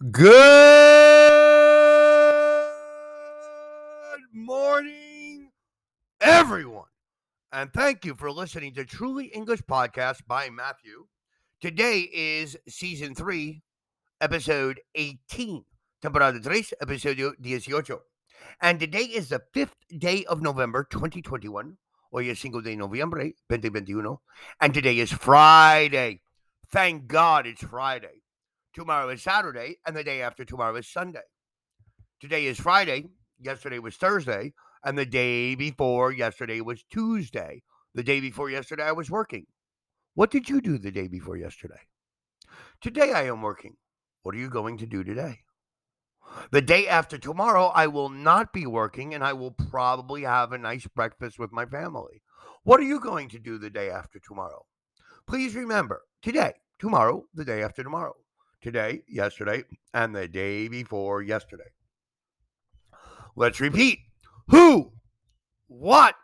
Good morning, everyone. And thank you for listening to Truly English Podcast by Matthew. Today is season 3, episode 18. Temporada 3, episodio 18. And today is the fifth day of November 2021. Hoy es 5 de noviembre 2021. And today is Friday. Thank God it's Friday. Tomorrow is Saturday, and the day after tomorrow is Sunday. Today is Friday. Yesterday was Thursday, and the day before yesterday was Tuesday. The day before yesterday, I was working. What did you do the day before yesterday? Today, I am working. What are you going to do today? The day after tomorrow, I will not be working and I will probably have a nice breakfast with my family. What are you going to do the day after tomorrow? Please remember today, tomorrow, the day after tomorrow today, yesterday, and the day before yesterday. Let's repeat who, what,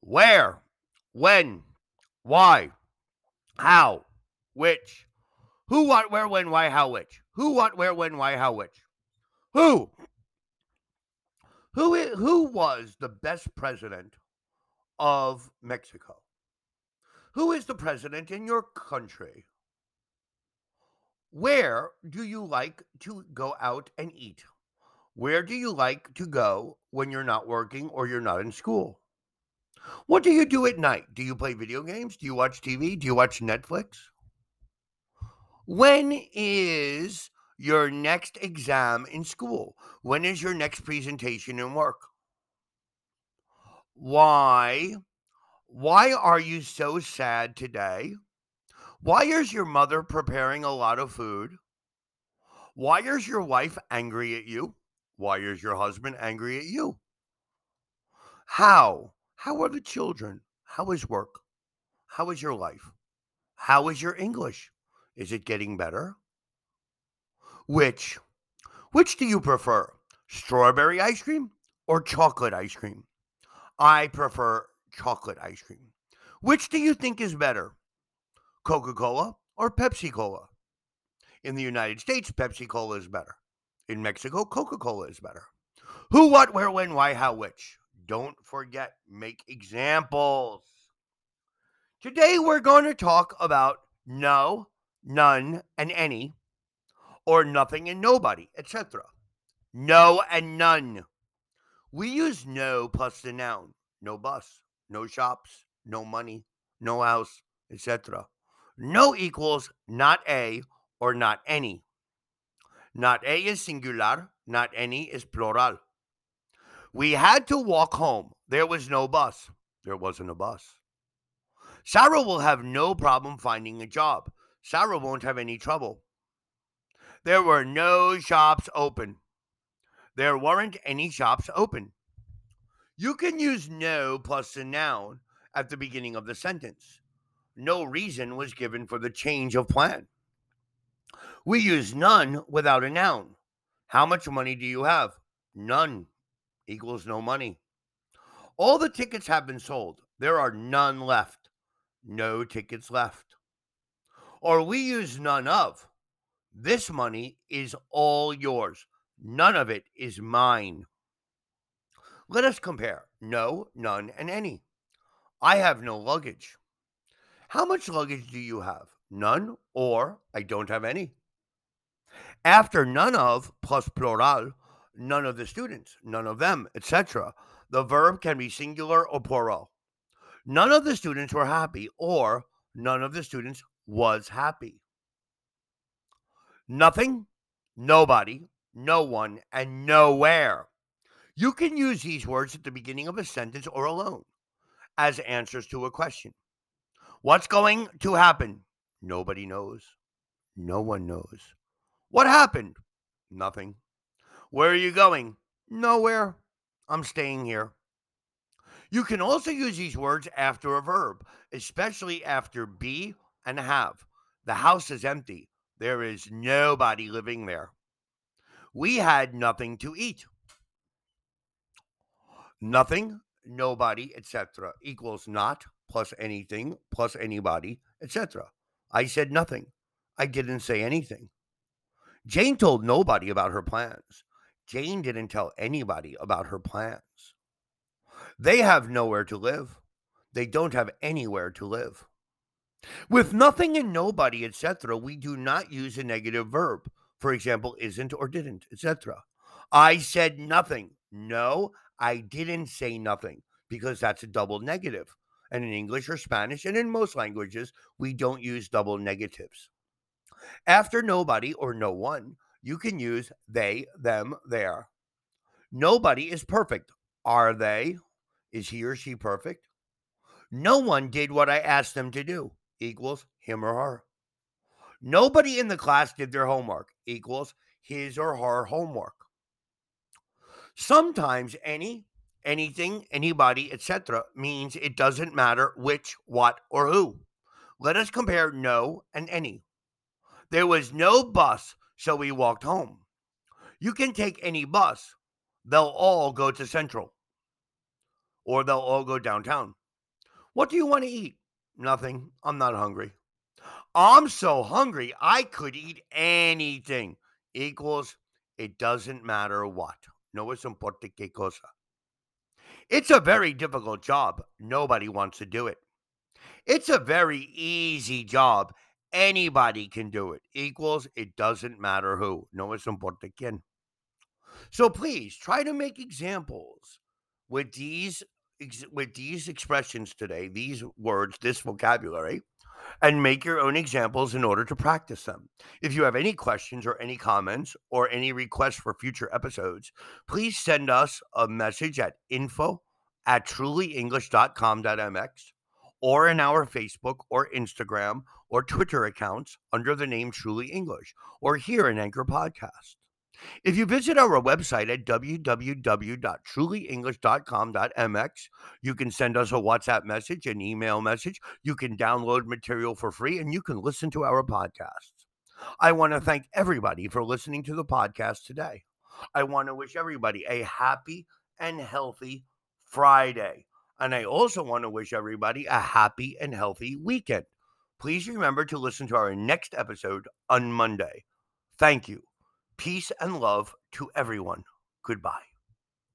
where, when, why, how, which. Who, what, where, when, why, how, which. Who, what, where, when, why, how, which. Who? Who, who was the best president of Mexico? Who is the president in your country? Where do you like to go out and eat? Where do you like to go when you're not working or you're not in school? What do you do at night? Do you play video games? Do you watch TV? Do you watch Netflix? When is your next exam in school? When is your next presentation in work? Why? Why are you so sad today? Why is your mother preparing a lot of food? Why is your wife angry at you? Why is your husband angry at you? How? How are the children? How is work? How is your life? How is your English? Is it getting better? Which? Which do you prefer? Strawberry ice cream or chocolate ice cream? I prefer chocolate ice cream. Which do you think is better? Coca Cola or Pepsi Cola? In the United States, Pepsi Cola is better. In Mexico, Coca Cola is better. Who, what, where, when, why, how, which? Don't forget, make examples. Today, we're going to talk about no, none, and any, or nothing and nobody, etc. No and none. We use no plus the noun. No bus, no shops, no money, no house, etc. No equals not a or not any. Not a is singular, not any is plural. We had to walk home. There was no bus. There wasn't a bus. Sarah will have no problem finding a job. Sarah won't have any trouble. There were no shops open. There weren't any shops open. You can use no plus a noun at the beginning of the sentence. No reason was given for the change of plan. We use none without a noun. How much money do you have? None equals no money. All the tickets have been sold. There are none left. No tickets left. Or we use none of. This money is all yours. None of it is mine. Let us compare no, none, and any. I have no luggage. How much luggage do you have? None or I don't have any. After none of plus plural, none of the students, none of them, etc. The verb can be singular or plural. None of the students were happy or none of the students was happy. Nothing, nobody, no one, and nowhere. You can use these words at the beginning of a sentence or alone as answers to a question. What's going to happen? Nobody knows. No one knows. What happened? Nothing. Where are you going? Nowhere. I'm staying here. You can also use these words after a verb, especially after be and have. The house is empty. There is nobody living there. We had nothing to eat. Nothing, nobody, etc. equals not plus anything plus anybody, etc. I said nothing. I didn't say anything. Jane told nobody about her plans. Jane didn't tell anybody about her plans. They have nowhere to live. They don't have anywhere to live. With nothing and nobody, etc., we do not use a negative verb. For example, isn't or didn't, etc. I said nothing. No, I didn't say nothing because that's a double negative. And in English or Spanish and in most languages, we don't use double negatives. After nobody or no one, you can use they, them, their. Nobody is perfect. Are they? Is he or she perfect? No one did what I asked them to do equals him or her. Nobody in the class did their homework equals his or her homework. Sometimes any, anything, anybody, etc. means it doesn't matter which, what, or who. Let us compare no and any. There was no bus, so we walked home. You can take any bus, they'll all go to Central or they'll all go downtown. What do you want to eat? Nothing. I'm not hungry. I'm so hungry, I could eat anything. Equals, it doesn't matter what. No es importa qué cosa. It's a very difficult job. Nobody wants to do it. It's a very easy job. Anybody can do it. Equals, it doesn't matter who. No es importa quién. So please try to make examples with these with these expressions today, these words, this vocabulary, and make your own examples in order to practice them. If you have any questions or any comments or any requests for future episodes, please send us a message at info at trulyenglish.com.mx or in our Facebook or Instagram or Twitter accounts under the name Truly English or here in Anchor Podcast. If you visit our website at www.trulyenglish.com.mx, you can send us a WhatsApp message, an email message. You can download material for free, and you can listen to our podcasts. I want to thank everybody for listening to the podcast today. I want to wish everybody a happy and healthy Friday. And I also want to wish everybody a happy and healthy weekend. Please remember to listen to our next episode on Monday. Thank you. Peace and love to everyone. Goodbye.